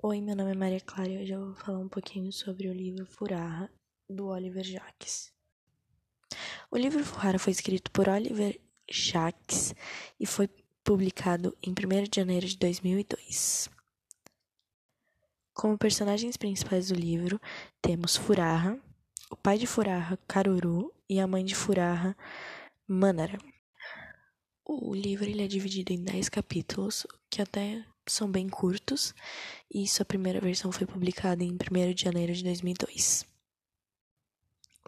Oi, meu nome é Maria Clara e hoje eu vou falar um pouquinho sobre o livro Furarra, do Oliver Jacques. O livro Furarra foi escrito por Oliver Jacques e foi publicado em 1 de janeiro de 2002. Como personagens principais do livro, temos Furarra, o pai de Furarra, Caruru, e a mãe de Furarra, Manara. O livro ele é dividido em 10 capítulos, que até são bem curtos, e sua primeira versão foi publicada em 1 de janeiro de 2002.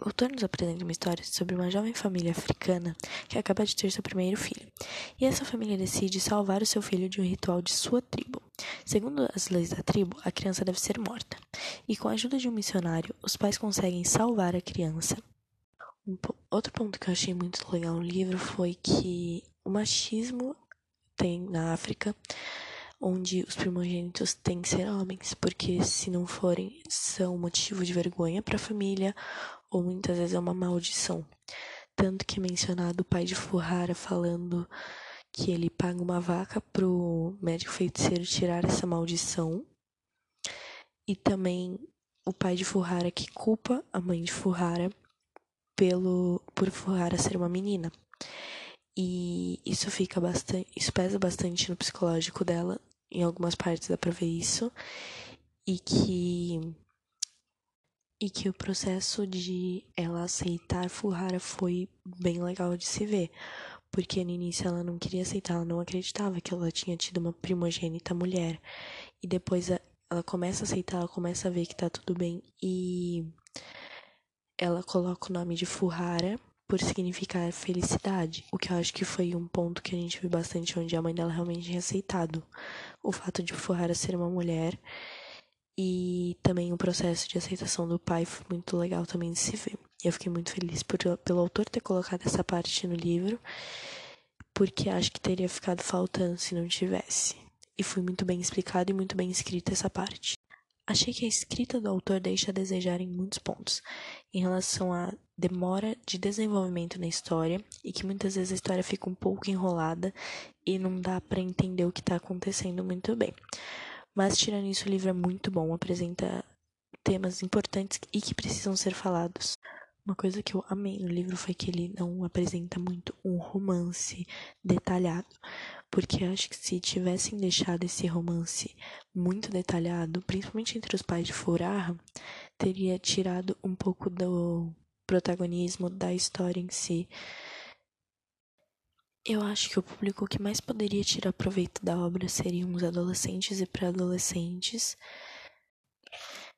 O autor nos apresenta uma história sobre uma jovem família africana que acaba de ter seu primeiro filho, e essa família decide salvar o seu filho de um ritual de sua tribo. Segundo as leis da tribo, a criança deve ser morta, e com a ajuda de um missionário, os pais conseguem salvar a criança. Um outro ponto que eu achei muito legal no livro foi que o machismo tem na África onde os primogênitos têm que ser homens, porque se não forem, são motivo de vergonha para a família ou muitas vezes é uma maldição. Tanto que é mencionado o pai de Furrara falando que ele paga uma vaca pro médico feiticeiro tirar essa maldição. E também o pai de Furrara que culpa a mãe de Furrara pelo por Furrara ser uma menina. E isso fica bastante, isso pesa bastante no psicológico dela, em algumas partes dá pra ver isso. E que e que o processo de ela aceitar Furrara foi bem legal de se ver, porque no início ela não queria aceitar, ela não acreditava que ela tinha tido uma primogênita mulher. E depois ela começa a aceitar, ela começa a ver que tá tudo bem e ela coloca o nome de Furrara por significar felicidade, o que eu acho que foi um ponto que a gente viu bastante onde a mãe dela realmente tinha aceitado o fato de Fuhara ser uma mulher e também o processo de aceitação do pai foi muito legal também de se ver. E eu fiquei muito feliz por, pelo autor ter colocado essa parte no livro, porque acho que teria ficado faltando se não tivesse. E foi muito bem explicado e muito bem escrita essa parte. Achei que a escrita do autor deixa a desejar em muitos pontos, em relação à demora de desenvolvimento na história e que muitas vezes a história fica um pouco enrolada e não dá para entender o que está acontecendo muito bem. Mas tirando isso, o livro é muito bom, apresenta temas importantes e que precisam ser falados. Uma coisa que eu amei no livro foi que ele não apresenta muito um romance detalhado, porque acho que se tivessem deixado esse romance muito detalhado, principalmente entre os pais de Furarra, teria tirado um pouco do protagonismo da história em si. Eu acho que o público que mais poderia tirar proveito da obra seriam os adolescentes e pré-adolescentes.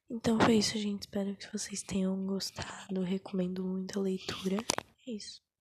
Então foi isso, gente. Espero que vocês tenham gostado. Recomendo muito a leitura. É isso.